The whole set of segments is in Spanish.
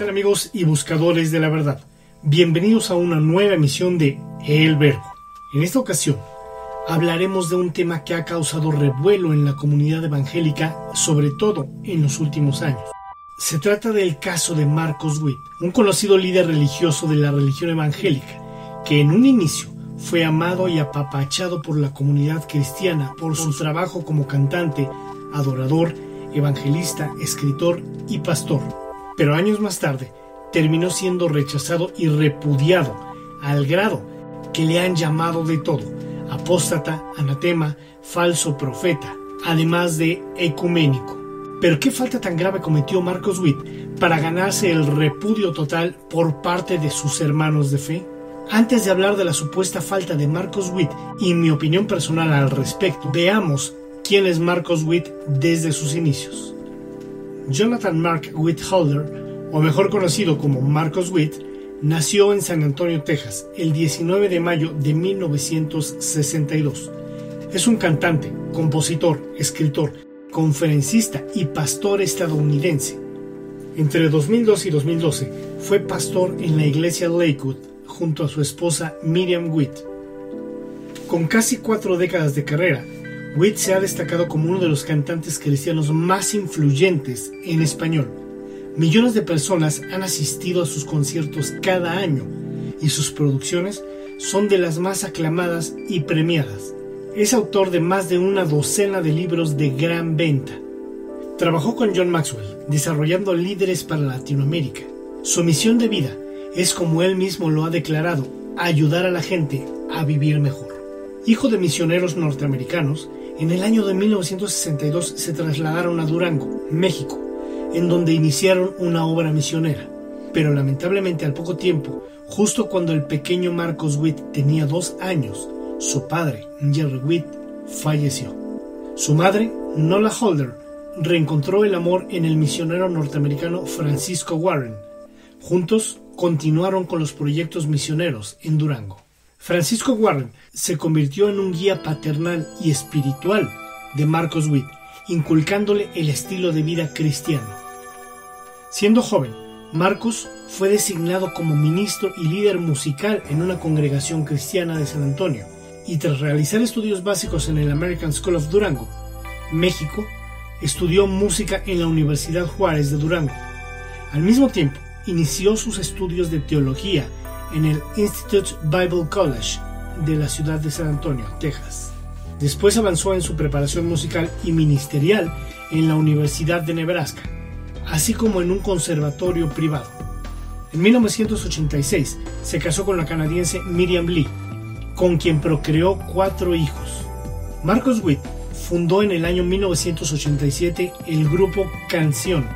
Tal amigos y buscadores de la verdad? Bienvenidos a una nueva emisión de El Verbo. En esta ocasión hablaremos de un tema que ha causado revuelo en la comunidad evangélica, sobre todo en los últimos años. Se trata del caso de Marcos Witt, un conocido líder religioso de la religión evangélica, que en un inicio fue amado y apapachado por la comunidad cristiana por su trabajo como cantante, adorador, evangelista, escritor y pastor. Pero años más tarde terminó siendo rechazado y repudiado al grado que le han llamado de todo, apóstata, anatema, falso profeta, además de ecuménico. Pero ¿qué falta tan grave cometió Marcos Witt para ganarse el repudio total por parte de sus hermanos de fe? Antes de hablar de la supuesta falta de Marcos Witt y mi opinión personal al respecto, veamos quién es Marcos Witt desde sus inicios. Jonathan Mark Witt Holder, o mejor conocido como Marcos Witt, nació en San Antonio, Texas, el 19 de mayo de 1962. Es un cantante, compositor, escritor, conferencista y pastor estadounidense. Entre 2002 y 2012 fue pastor en la iglesia Lakewood junto a su esposa Miriam Witt. Con casi cuatro décadas de carrera, Witt se ha destacado como uno de los cantantes cristianos más influyentes en español. Millones de personas han asistido a sus conciertos cada año y sus producciones son de las más aclamadas y premiadas. Es autor de más de una docena de libros de gran venta. Trabajó con John Maxwell, desarrollando líderes para Latinoamérica. Su misión de vida es, como él mismo lo ha declarado, ayudar a la gente a vivir mejor. Hijo de misioneros norteamericanos, en el año de 1962 se trasladaron a Durango, México, en donde iniciaron una obra misionera. Pero lamentablemente al poco tiempo, justo cuando el pequeño Marcos Witt tenía dos años, su padre, Jerry Witt, falleció. Su madre, Nola Holder, reencontró el amor en el misionero norteamericano Francisco Warren. Juntos continuaron con los proyectos misioneros en Durango. Francisco Warren se convirtió en un guía paternal y espiritual de Marcos Witt, inculcándole el estilo de vida cristiano. Siendo joven, Marcos fue designado como ministro y líder musical en una congregación cristiana de San Antonio, y tras realizar estudios básicos en el American School of Durango, México, estudió música en la Universidad Juárez de Durango. Al mismo tiempo, inició sus estudios de teología en el Institute Bible College de la ciudad de San Antonio, Texas. Después avanzó en su preparación musical y ministerial en la Universidad de Nebraska, así como en un conservatorio privado. En 1986 se casó con la canadiense Miriam Lee, con quien procreó cuatro hijos. Marcos Witt fundó en el año 1987 el grupo Canción,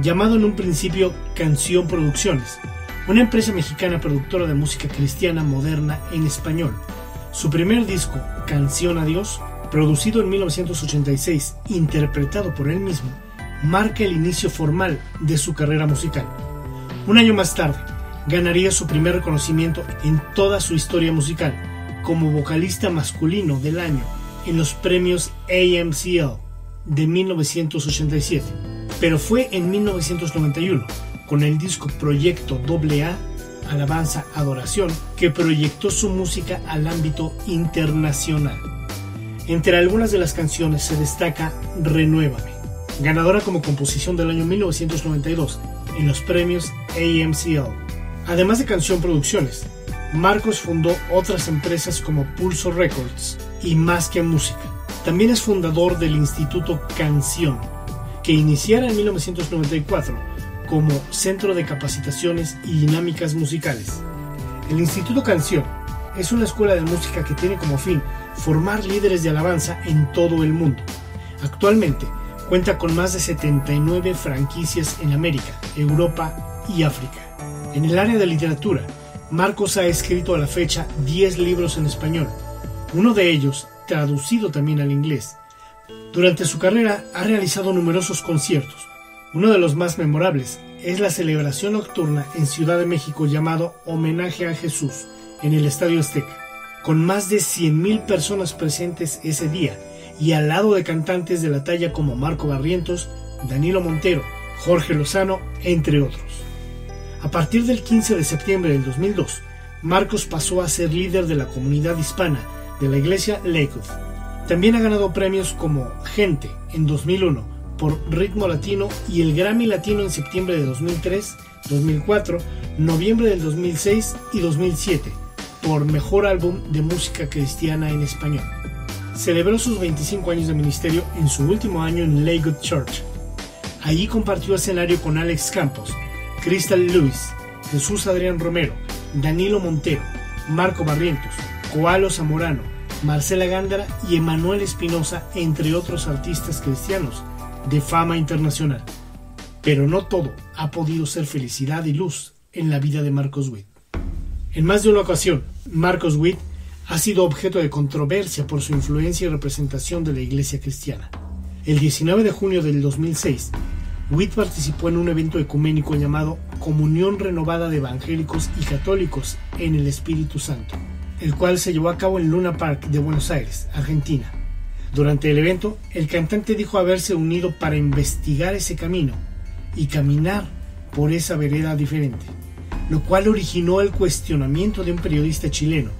llamado en un principio Canción Producciones, una empresa mexicana productora de música cristiana moderna en español. Su primer disco, Canción a Dios, producido en 1986, interpretado por él mismo, marca el inicio formal de su carrera musical. Un año más tarde, ganaría su primer reconocimiento en toda su historia musical como vocalista masculino del año en los premios AMCL de 1987. Pero fue en 1991, con el disco Proyecto AA, alabanza, adoración, que proyectó su música al ámbito internacional. Entre algunas de las canciones se destaca Renuévame, ganadora como composición del año 1992 en los premios AMCL. Además de canción producciones, Marcos fundó otras empresas como Pulso Records y Más que Música. También es fundador del Instituto Canción, que iniciara en 1994 como Centro de Capacitaciones y Dinámicas Musicales. El Instituto Canción es una escuela de música que tiene como fin formar líderes de alabanza en todo el mundo. Actualmente cuenta con más de 79 franquicias en América, Europa y África. En el área de literatura, Marcos ha escrito a la fecha 10 libros en español, uno de ellos traducido también al inglés. Durante su carrera ha realizado numerosos conciertos. Uno de los más memorables es la celebración nocturna en Ciudad de México llamado Homenaje a Jesús en el Estadio Azteca, con más de 100.000 personas presentes ese día y al lado de cantantes de la talla como Marco Barrientos, Danilo Montero, Jorge Lozano, entre otros. A partir del 15 de septiembre del 2002, Marcos pasó a ser líder de la comunidad hispana de la iglesia Lakewood. También ha ganado premios como Gente en 2001 por Ritmo Latino y el Grammy Latino en septiembre de 2003, 2004, noviembre del 2006 y 2007 por Mejor Álbum de Música Cristiana en Español. Celebró sus 25 años de ministerio en su último año en Lakewood Church. Allí compartió escenario con Alex Campos, Crystal Lewis, Jesús Adrián Romero, Danilo Montero, Marco Barrientos, Coalo Zamorano, Marcela Gándara y Emanuel Espinosa, entre otros artistas cristianos de fama internacional. Pero no todo ha podido ser felicidad y luz en la vida de Marcos Witt. En más de una ocasión, Marcos Witt ha sido objeto de controversia por su influencia y representación de la iglesia cristiana. El 19 de junio del 2006, Witt participó en un evento ecuménico llamado Comunión Renovada de Evangélicos y Católicos en el Espíritu Santo, el cual se llevó a cabo en Luna Park de Buenos Aires, Argentina. Durante el evento, el cantante dijo haberse unido para investigar ese camino y caminar por esa vereda diferente, lo cual originó el cuestionamiento de un periodista chileno,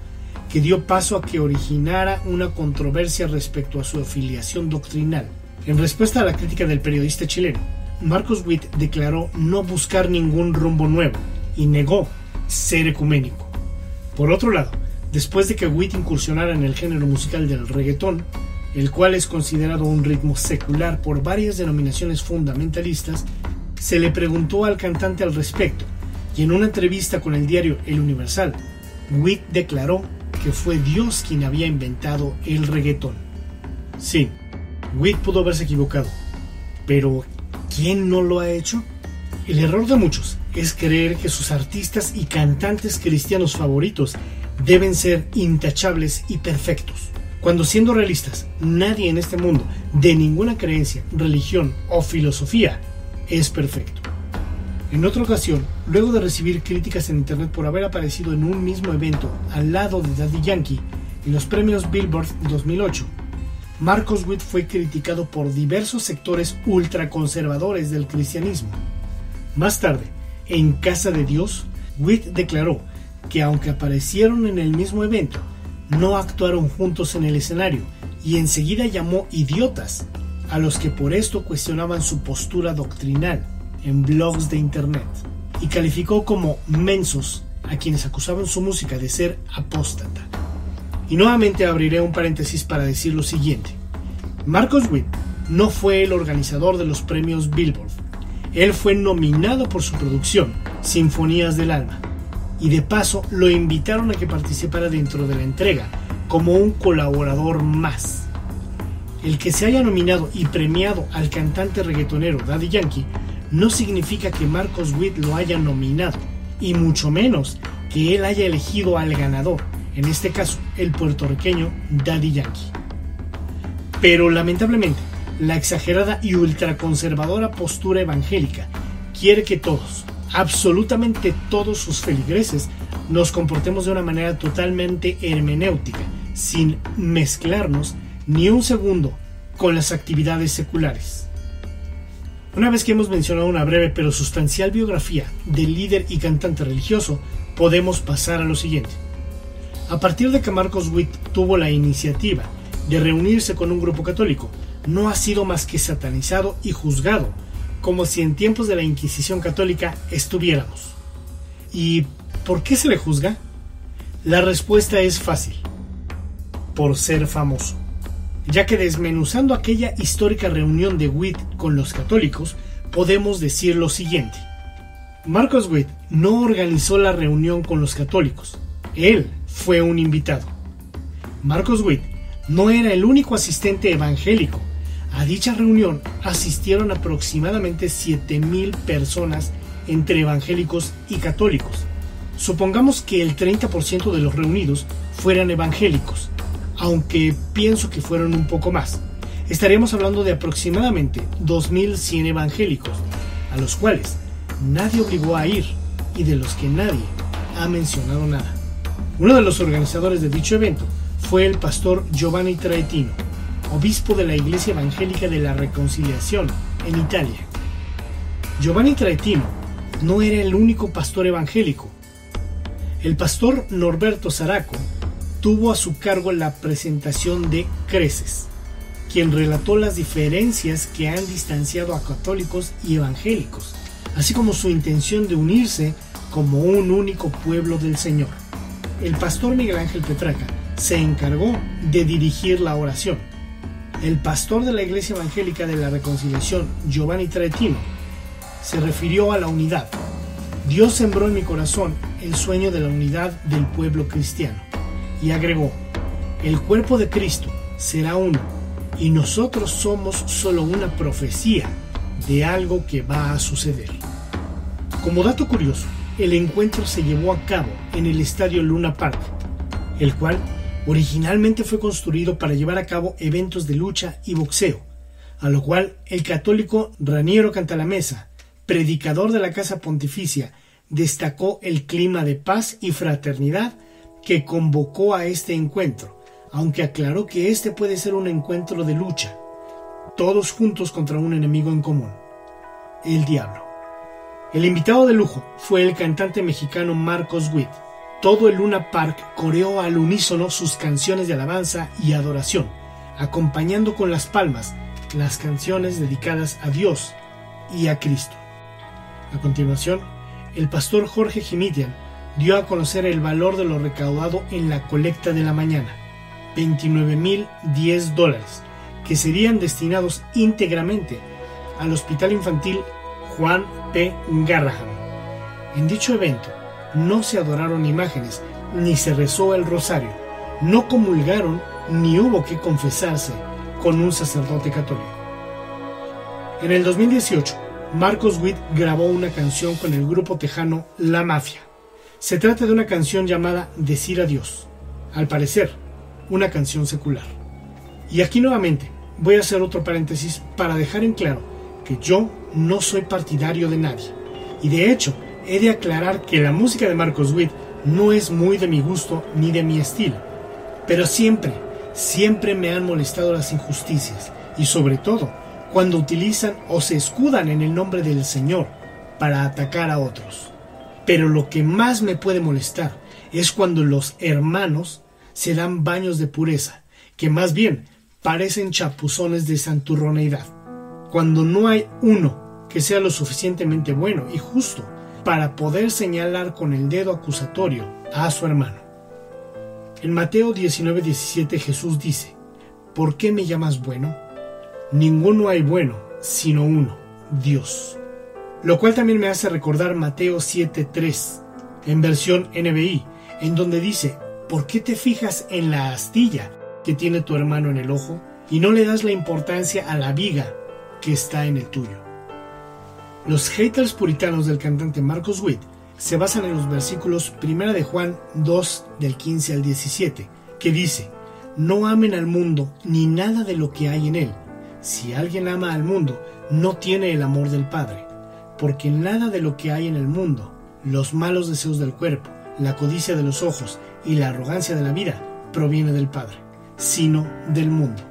que dio paso a que originara una controversia respecto a su afiliación doctrinal. En respuesta a la crítica del periodista chileno, Marcos Witt declaró no buscar ningún rumbo nuevo y negó ser ecuménico. Por otro lado, después de que Witt incursionara en el género musical del reggaetón, el cual es considerado un ritmo secular por varias denominaciones fundamentalistas, se le preguntó al cantante al respecto, y en una entrevista con el diario El Universal, Witt declaró que fue Dios quien había inventado el reggaetón. Sí, Witt pudo haberse equivocado, pero ¿quién no lo ha hecho? El error de muchos es creer que sus artistas y cantantes cristianos favoritos deben ser intachables y perfectos. Cuando siendo realistas, nadie en este mundo, de ninguna creencia, religión o filosofía, es perfecto. En otra ocasión, luego de recibir críticas en internet por haber aparecido en un mismo evento al lado de Daddy Yankee en los premios Billboard 2008, Marcos Witt fue criticado por diversos sectores ultraconservadores del cristianismo. Más tarde, en Casa de Dios, Witt declaró que aunque aparecieron en el mismo evento, no actuaron juntos en el escenario y enseguida llamó idiotas a los que por esto cuestionaban su postura doctrinal en blogs de internet y calificó como mensos a quienes acusaban su música de ser apóstata. Y nuevamente abriré un paréntesis para decir lo siguiente. Marcos Witt no fue el organizador de los premios Billboard. Él fue nominado por su producción, Sinfonías del Alma, y de paso lo invitaron a que participara dentro de la entrega como un colaborador más. El que se haya nominado y premiado al cantante reggaetonero Daddy Yankee no significa que Marcos Witt lo haya nominado, y mucho menos que él haya elegido al ganador, en este caso el puertorriqueño Daddy Yankee. Pero lamentablemente, la exagerada y ultraconservadora postura evangélica quiere que todos, absolutamente todos sus feligreses nos comportemos de una manera totalmente hermenéutica, sin mezclarnos ni un segundo con las actividades seculares. Una vez que hemos mencionado una breve pero sustancial biografía del líder y cantante religioso, podemos pasar a lo siguiente. A partir de que Marcos Witt tuvo la iniciativa de reunirse con un grupo católico, no ha sido más que satanizado y juzgado, como si en tiempos de la Inquisición católica estuviéramos. ¿Y por qué se le juzga? La respuesta es fácil. Por ser famoso. Ya que desmenuzando aquella histórica reunión de Witt con los católicos, podemos decir lo siguiente. Marcos Witt no organizó la reunión con los católicos. Él fue un invitado. Marcos Witt no era el único asistente evangélico. A dicha reunión asistieron aproximadamente 7.000 personas entre evangélicos y católicos. Supongamos que el 30% de los reunidos fueran evangélicos, aunque pienso que fueron un poco más. Estaremos hablando de aproximadamente 2.100 evangélicos, a los cuales nadie obligó a ir y de los que nadie ha mencionado nada. Uno de los organizadores de dicho evento fue el pastor Giovanni Traetino, obispo de la Iglesia Evangélica de la Reconciliación en Italia. Giovanni Traetino no era el único pastor evangélico. El pastor Norberto Zaraco tuvo a su cargo la presentación de Creces, quien relató las diferencias que han distanciado a católicos y evangélicos, así como su intención de unirse como un único pueblo del Señor. El pastor Miguel Ángel Petraca se encargó de dirigir la oración. El pastor de la Iglesia Evangélica de la Reconciliación, Giovanni Tretino, se refirió a la unidad. Dios sembró en mi corazón el sueño de la unidad del pueblo cristiano y agregó, el cuerpo de Cristo será uno y nosotros somos solo una profecía de algo que va a suceder. Como dato curioso, el encuentro se llevó a cabo en el estadio Luna Park, el cual originalmente fue construido para llevar a cabo eventos de lucha y boxeo, a lo cual el católico Raniero Cantalamesa, predicador de la Casa Pontificia, destacó el clima de paz y fraternidad que convocó a este encuentro, aunque aclaró que este puede ser un encuentro de lucha, todos juntos contra un enemigo en común, el diablo. El invitado de lujo fue el cantante mexicano Marcos Witt, todo el Luna Park coreó al unísono sus canciones de alabanza y adoración, acompañando con las palmas las canciones dedicadas a Dios y a Cristo. A continuación, el pastor Jorge Jimitian dio a conocer el valor de lo recaudado en la colecta de la mañana, 29.010 dólares, que serían destinados íntegramente al Hospital Infantil Juan P. Garrahan. En dicho evento, no se adoraron imágenes, ni se rezó el rosario, no comulgaron, ni hubo que confesarse con un sacerdote católico. En el 2018, Marcos Witt grabó una canción con el grupo tejano La Mafia. Se trata de una canción llamada Decir Adiós, al parecer, una canción secular. Y aquí nuevamente voy a hacer otro paréntesis para dejar en claro que yo no soy partidario de nadie. Y de hecho, he de aclarar que la música de Marcos Witt no es muy de mi gusto ni de mi estilo, pero siempre, siempre me han molestado las injusticias y sobre todo cuando utilizan o se escudan en el nombre del Señor para atacar a otros. Pero lo que más me puede molestar es cuando los hermanos se dan baños de pureza, que más bien parecen chapuzones de santurroneidad, cuando no hay uno que sea lo suficientemente bueno y justo para poder señalar con el dedo acusatorio a su hermano. En Mateo 19:17 Jesús dice, ¿por qué me llamas bueno? Ninguno hay bueno, sino uno, Dios. Lo cual también me hace recordar Mateo 7:3, en versión NBI, en donde dice, ¿por qué te fijas en la astilla que tiene tu hermano en el ojo y no le das la importancia a la viga que está en el tuyo? Los haters puritanos del cantante Marcos Witt se basan en los versículos 1 de Juan 2 del 15 al 17, que dice, No amen al mundo ni nada de lo que hay en él. Si alguien ama al mundo, no tiene el amor del Padre, porque nada de lo que hay en el mundo, los malos deseos del cuerpo, la codicia de los ojos y la arrogancia de la vida, proviene del Padre, sino del mundo.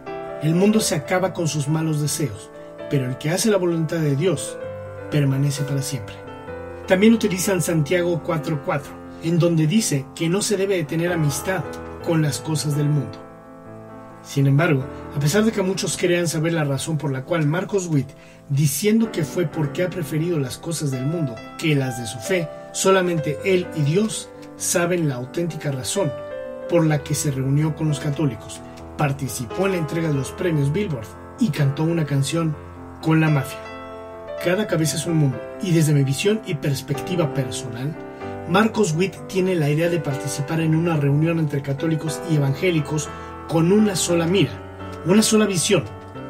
El mundo se acaba con sus malos deseos, pero el que hace la voluntad de Dios permanece para siempre. También utilizan Santiago 4.4, en donde dice que no se debe de tener amistad con las cosas del mundo. Sin embargo, a pesar de que muchos crean saber la razón por la cual Marcos Witt, diciendo que fue porque ha preferido las cosas del mundo que las de su fe, solamente él y Dios saben la auténtica razón por la que se reunió con los católicos, participó en la entrega de los premios Billboard y cantó una canción con la mafia. Cada cabeza es un mundo y desde mi visión y perspectiva personal, Marcos Witt tiene la idea de participar en una reunión entre católicos y evangélicos con una sola mira, una sola visión,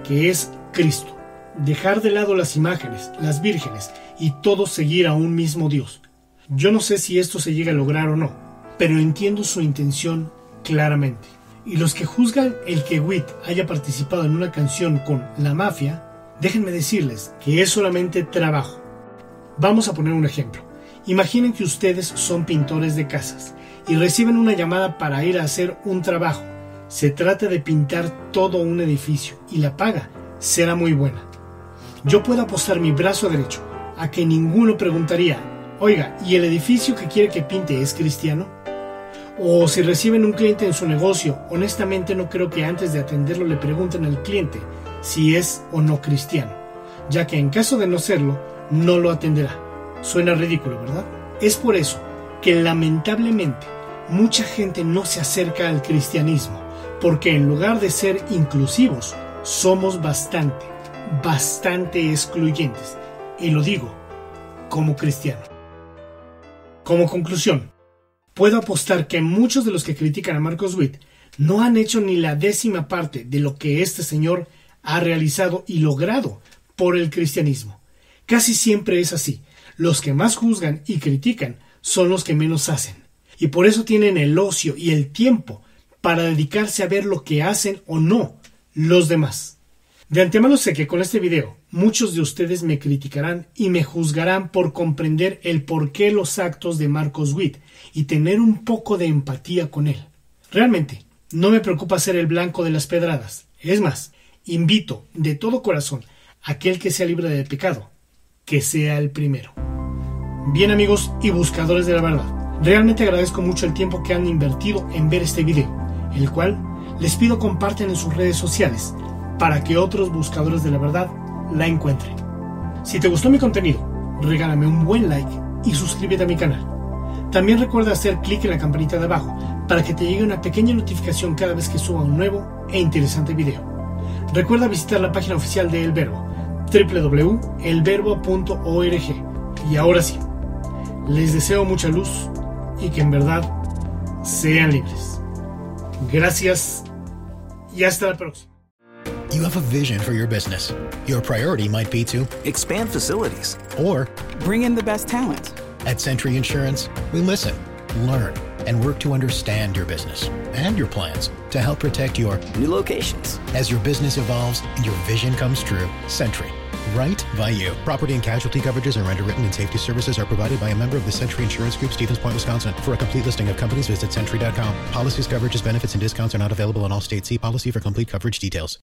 que es Cristo. Dejar de lado las imágenes, las vírgenes y todo seguir a un mismo Dios. Yo no sé si esto se llega a lograr o no, pero entiendo su intención claramente. Y los que juzgan el que Witt haya participado en una canción con la mafia, déjenme decirles que es solamente trabajo. Vamos a poner un ejemplo. Imaginen que ustedes son pintores de casas y reciben una llamada para ir a hacer un trabajo. Se trata de pintar todo un edificio y la paga será muy buena. Yo puedo apostar mi brazo derecho a que ninguno preguntaría, oiga, ¿y el edificio que quiere que pinte es cristiano? O si reciben un cliente en su negocio, honestamente no creo que antes de atenderlo le pregunten al cliente si es o no cristiano, ya que en caso de no serlo, no lo atenderá. Suena ridículo, ¿verdad? Es por eso que lamentablemente mucha gente no se acerca al cristianismo, porque en lugar de ser inclusivos, somos bastante, bastante excluyentes. Y lo digo como cristiano. Como conclusión, puedo apostar que muchos de los que critican a Marcos Witt no han hecho ni la décima parte de lo que este señor ha realizado y logrado por el cristianismo. Casi siempre es así. Los que más juzgan y critican son los que menos hacen. Y por eso tienen el ocio y el tiempo para dedicarse a ver lo que hacen o no los demás. De antemano sé que con este video muchos de ustedes me criticarán y me juzgarán por comprender el porqué los actos de Marcos Witt y tener un poco de empatía con él. Realmente, no me preocupa ser el blanco de las pedradas. Es más, invito de todo corazón a aquel que sea libre de pecado, que sea el primero. Bien amigos y buscadores de la verdad, realmente agradezco mucho el tiempo que han invertido en ver este video, el cual les pido comparten en sus redes sociales para que otros buscadores de la verdad la encuentren. Si te gustó mi contenido, regálame un buen like y suscríbete a mi canal. También recuerda hacer clic en la campanita de abajo para que te llegue una pequeña notificación cada vez que suba un nuevo e interesante video. Recuerda visitar la página oficial de El Verbo, www.elverbo.org. Y ahora sí, les deseo mucha luz y que en verdad sean libres. Gracias y hasta la próxima. You have a vision for your business. Your priority might be to expand facilities or bring in the best talent. At Century Insurance, we listen, learn, and work to understand your business and your plans to help protect your new locations. As your business evolves and your vision comes true, Century right by you. Property and casualty coverages are underwritten and safety services are provided by a member of the Century Insurance Group, Stevens Point, Wisconsin. For a complete listing of companies, visit century.com. Policies, coverages, benefits, and discounts are not available in all states. See policy for complete coverage details.